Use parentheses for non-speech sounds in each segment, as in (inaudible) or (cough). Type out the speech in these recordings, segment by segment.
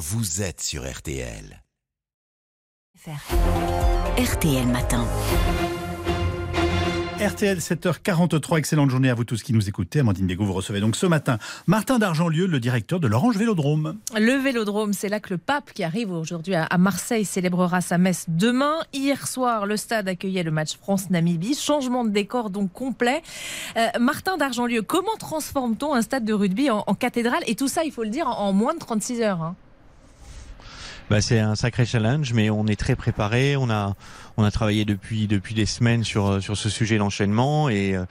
vous êtes sur RTL. RTL Matin. RTL 7h43, excellente journée à vous tous qui nous écoutez. Amandine Bégaud, vous recevez donc ce matin Martin d'Argentlieu, le directeur de l'Orange Vélodrome. Le Vélodrome, c'est là que le pape qui arrive aujourd'hui à Marseille célébrera sa messe demain. Hier soir, le stade accueillait le match France-Namibie. Changement de décor donc complet. Euh, Martin d'Argentlieu, comment transforme-t-on un stade de rugby en, cathédrale? Et tout ça, il faut le dire, en, moins de 36 heures. Hein. Bah, c'est un sacré challenge, mais on est très préparé. On a, on a travaillé depuis depuis des semaines sur euh, sur ce sujet d'enchaînement et euh,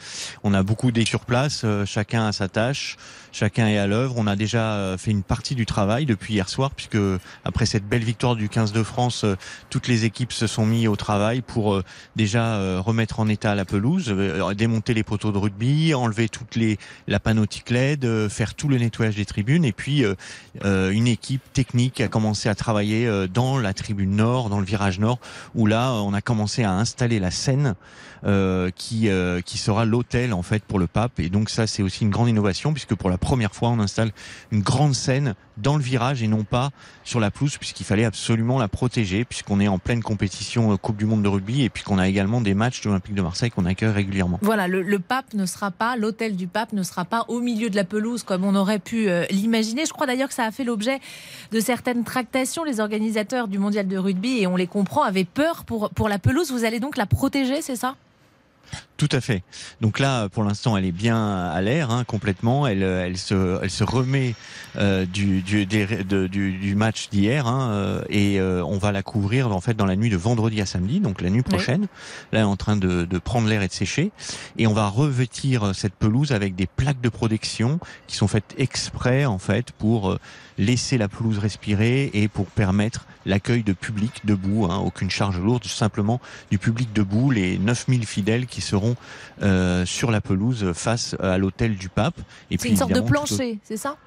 on a beaucoup d'équipes sur place. Euh, chacun a sa tâche, chacun est à l'œuvre. On a déjà fait une partie du travail depuis hier soir, puisque après cette belle victoire du 15 de France, toutes les équipes se sont mis au travail pour déjà remettre en état la pelouse, démonter les poteaux de rugby, enlever toutes les la panneautique LED, faire tout le nettoyage des tribunes et puis une équipe technique a commencé à travailler dans la tribune nord, dans le virage nord, où là on a commencé à installer la scène euh, qui euh, qui sera l'hôtel en fait pour le pape. Et donc ça c'est aussi une grande innovation puisque pour la première fois on installe une grande scène dans le virage et non pas sur la pelouse puisqu'il fallait absolument la protéger puisqu'on est en pleine compétition euh, Coupe du monde de rugby et puis qu'on a également des matchs de l'Olympique de Marseille qu'on accueille régulièrement. Voilà, le, pape ne sera pas l'hôtel du pape ne sera pas au milieu de la pelouse comme on aurait pu l'imaginer. Je crois d'ailleurs que ça a fait l'objet de certaines tractations les organisateurs du mondial de rugby et on les comprend avaient peur pour pour la pelouse. Vous allez donc la protéger, c'est ça? Tout à fait. Donc là, pour l'instant, elle est bien à l'air hein, complètement. Elle, elle se, elle se remet euh, du, du, du, match d'hier hein, euh, et euh, on va la couvrir en fait dans la nuit de vendredi à samedi, donc la nuit prochaine. Là, elle est en train de, de prendre l'air et de sécher et on va revêtir cette pelouse avec des plaques de protection qui sont faites exprès en fait pour laisser la pelouse respirer et pour permettre l'accueil de public debout, hein, aucune charge lourde, simplement du public debout, les 9000 fidèles qui seront euh, sur la pelouse face à l'hôtel du pape. C'est une sorte de plancher, c'est ça?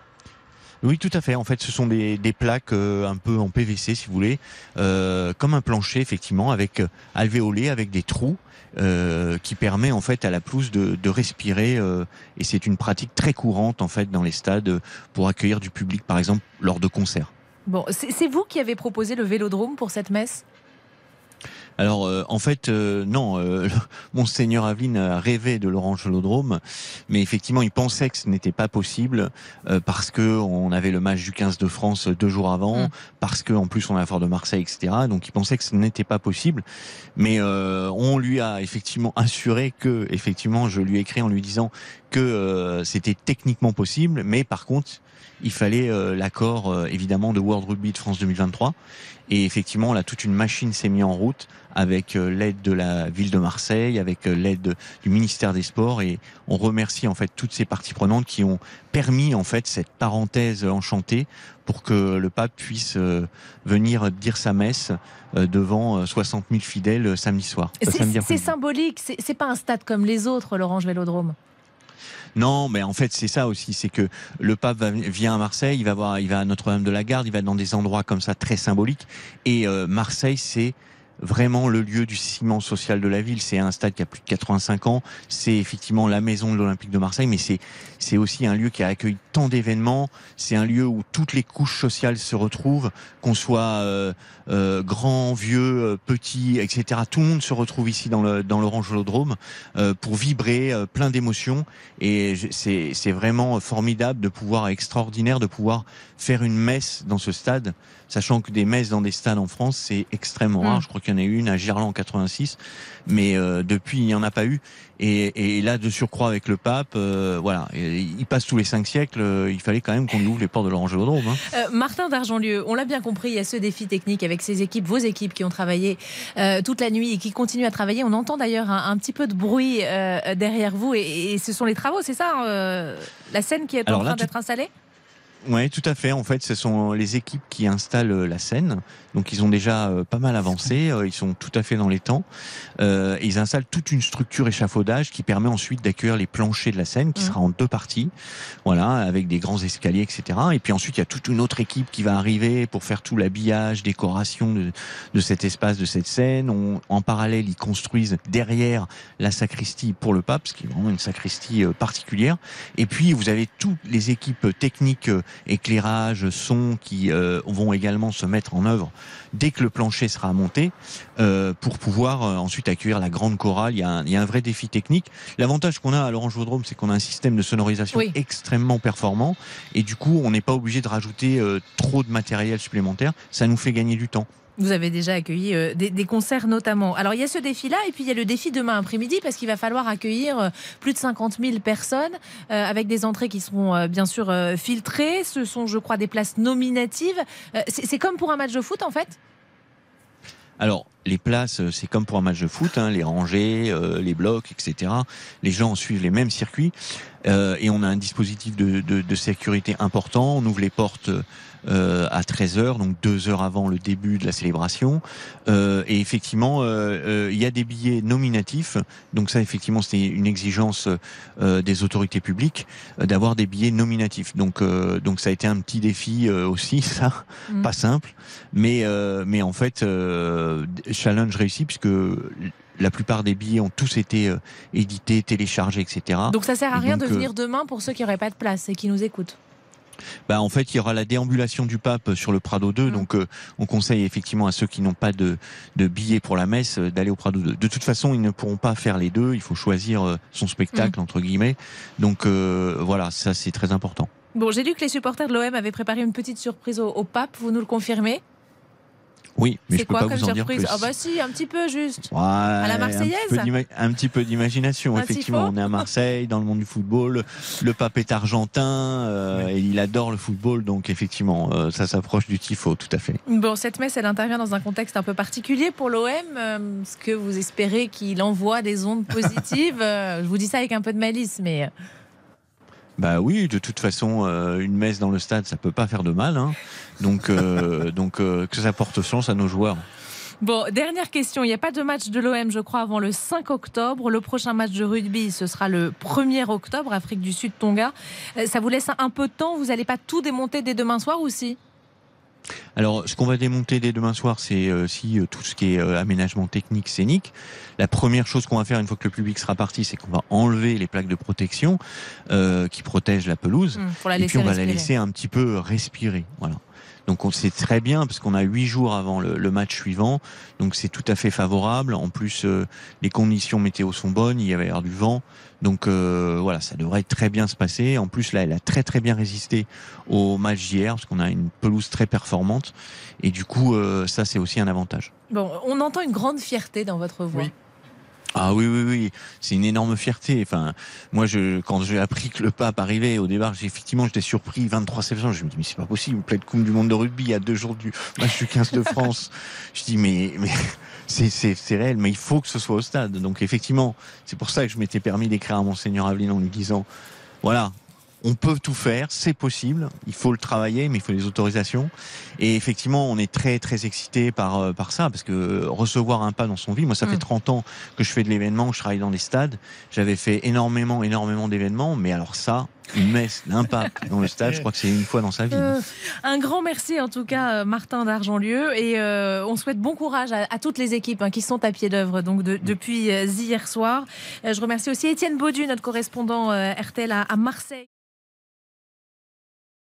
Oui, tout à fait. En fait, ce sont des, plaques euh, un peu en PVC, si vous voulez, euh, comme un plancher, effectivement, avec alvéolé, avec des trous. qui permet en fait à la pelouse de, de respirer et c'est une pratique très courante en fait dans les stades pour accueillir du public par exemple lors de concerts. Bon, c'est vous qui avez proposé le vélodrome pour cette messe? Alors euh, en fait euh, non, euh, (laughs) monseigneur Aveline a rêvé de l'Orange Vélodrome, mais effectivement il pensait que ce n'était pas possible parce que on avait le match du 15 de France deux jours avant, mm. parce que en plus on a fort de Marseille, etc. Donc il pensait que ce n'était pas possible, mais on lui a effectivement assuré que effectivement je lui ai écrit en lui disant que c'était techniquement possible, mais par contre il fallait euh, l'accord euh, évidemment de World Rugby de France 2023. Et effectivement, là, toute une machine s'est mise en route avec euh, l'aide de la ville de Marseille, avec l'aide du ministère des Sports, et on remercie en fait toutes ces parties prenantes qui ont permis en fait cette parenthèse enchantée pour que le pape puisse venir dire sa messe devant 60 000 fidèles samedi soir. C'est symbolique, c'est pas un stade comme les autres, l'Orange Vélodrome. Non, mais en fait, c'est ça aussi, c'est que le pape vient à Marseille, il va voir, il va à Notre-Dame de la Garde, il va dans des endroits comme ça très symboliques. Et euh, Marseille, c'est vraiment le lieu du ciment social de la ville. C'est un stade qui a plus de 85 ans. C'est effectivement la maison de l'Olympique de Marseille, mais c'est c'est aussi un lieu qui a accueilli tant d'événements. C'est un lieu où toutes les couches sociales se retrouvent, qu'on soit euh, euh, grand, vieux, euh, petit, etc. Tout le monde se retrouve ici dans le dans l'Orange Vélodrome euh, pour vibrer, euh, plein d'émotions. Et c'est c'est vraiment formidable de pouvoir, extraordinaire de pouvoir faire une messe dans ce stade, sachant que des messes dans des stades en France c'est extrêmement rare. Mm. Je crois qu'il en a eu une à Girland en 86, mais depuis il n'y en a pas eu. Et, et, là, de surcroît avec le pape, euh, voilà, il passe tous les cinq siècles. Euh, il fallait quand même qu'on ouvre les portes de l'Orange Vélodrome. Hein. Euh, Martin d'Argentlieu, on l'a bien compris, il y a ce défi technique avec ces équipes, vos équipes qui ont travaillé toute la nuit et qui continuent à travailler. On entend d'ailleurs un, petit peu de bruit derrière vous et, ce sont les travaux, c'est ça La scène qui est en train d'être installée? Oui, tout à fait. En fait, ce sont les équipes qui installent euh, la scène. Donc, ils ont déjà euh, pas mal avancé. Euh, ils sont tout à fait dans les temps. Euh, ils installent toute une structure échafaudage qui permet ensuite d'accueillir les planchers de la scène, qui mmh. sera en deux parties. Voilà, avec des grands escaliers, etc. Et puis ensuite, il y a toute une autre équipe qui va arriver pour faire tout l'habillage, décoration de, de, cet espace, de cette scène. On, en parallèle, ils construisent derrière la sacristie pour le pape, ce qui est vraiment une sacristie particulière. Et puis, vous avez toutes les équipes techniques éclairage, son qui vont également se mettre en œuvre dès que le plancher sera monté pour pouvoir ensuite accueillir la grande chorale. Il y a un, il y a un vrai défi technique. L'avantage qu'on a à l'Orange Vaudrome, c'est qu'on a un système de sonorisation extrêmement performant et du coup, on n'est pas obligé de rajouter trop de matériel supplémentaire. Ça nous fait gagner du temps. Vous avez déjà accueilli euh, des, concerts notamment. Alors il y a ce défi-là et puis il y a le défi demain après-midi parce qu'il va falloir accueillir euh, plus de 50 000 personnes euh, avec des entrées qui seront bien sûr filtrées. Ce sont, je crois, des places nominatives. c'est comme pour un match de foot en fait? Alors, les places, c'est comme pour un match de foot, hein, les rangées, les blocs, etc. Les gens suivent les mêmes circuits et on a un dispositif de, de sécurité important. On ouvre les portes euh, à 13h, donc deux heures avant le début de la célébration. Euh, et effectivement, euh, il y a des billets nominatifs. Donc ça, effectivement, c'était une exigence des autorités publiques d'avoir des billets nominatifs. Donc, donc ça a été un petit défi aussi, (laughs) ça, mm. pas simple, mais mais en fait, challenge réussi puisque la plupart des billets ont tous été édités, téléchargés, etc. Donc ça sert à rien de venir demain pour ceux qui n'auraient pas de place et qui nous écoutent. Bah, en fait, il y aura la déambulation du pape sur le Prado 2. Mm. Donc, euh, on conseille effectivement à ceux qui n'ont pas de, de billets pour la messe euh, d'aller au Prado 2. De toute façon, ils ne pourront pas faire les deux. Il faut choisir euh, son spectacle, mm. entre guillemets. Donc, voilà, ça, c'est très important. Bon, j'ai lu que les supporters de l'OM avaient préparé une petite surprise au pape. Vous nous le confirmez? Oui, mais je peux pas vous en dire plus. Ah bah si, un petit peu juste. à la Marseillaise. Un petit peu d'imagination, effectivement. On est à Marseille, dans le monde du football. Le pape est argentin euh, et il adore le football, donc effectivement, euh, ça s'approche du tifo, tout à fait. Bon, cette messe, elle intervient dans un contexte un peu particulier pour l'OM. Euh, est-ce que vous espérez qu'il envoie des ondes positives Je vous dis ça avec un peu de malice, mais. Bah oui, de toute façon, euh, une messe dans le stade, ça peut pas faire de mal. Hein. Donc, euh, (laughs) donc euh, que ça porte chance à nos joueurs. Bon, dernière question. Il n'y a pas de match de l'OM, je crois, avant le 5 octobre. Le prochain match de rugby, ce sera le 1er octobre, Afrique du Sud, Tonga. Ça vous laisse un peu de temps? Vous n'allez pas tout démonter dès demain soir ou si? Alors, ce qu'on va démonter dès demain soir, c'est aussi euh, tout ce qui est euh, aménagement technique, scénique. La première chose qu'on va faire une fois que le public sera parti, c'est qu'on va enlever les plaques de protection euh, qui protègent la pelouse, mmh, et puis on va la laisser un petit peu respirer. Voilà. Donc on sait très bien parce qu'on a huit jours avant le, match suivant, donc c'est tout à fait favorable. En plus, euh, les conditions météo sont bonnes, il y avait du vent, donc euh, voilà, ça devrait très bien se passer. En plus là, elle a très très bien résisté au match d'hier parce qu'on a une pelouse très performante et du coup euh, ça c'est aussi un avantage. Bon, on entend une grande fierté dans votre voix. Ah oui, oui, oui, c'est une énorme fierté. Enfin, moi, je, quand j'ai appris que le pape arrivait au départ, j'ai effectivement, j'étais surpris. 23 septembre, je me dis mais c'est pas possible, pleine coupe du monde de rugby à deux jours du match du 15 de (laughs) France. je dis mais mais (laughs) c'est c'est réel, mais il faut que ce soit au stade. Donc effectivement, c'est pour ça que je m'étais permis d'écrire à monseigneur Aveline en lui disant voilà, on peut tout faire, c'est possible. Il faut le travailler, mais il faut les autorisations. Et effectivement, on est très très excité par euh, par ça parce que recevoir un pas dans son vie. Moi, ça fait 30 mm. ans que je fais de l'événement, je travaille dans des stades. J'avais fait énormément énormément d'événements, mais alors ça, une messe d'un pape (laughs) dans le stade, je crois que c'est une fois dans sa vie. Euh, un grand merci en tout cas, euh, Martin d'Argentlieu, et on souhaite bon courage à, toutes les équipes hein, qui sont à pied d'œuvre donc depuis hier soir. je remercie aussi Étienne Baudu, notre correspondant RTL à Marseille.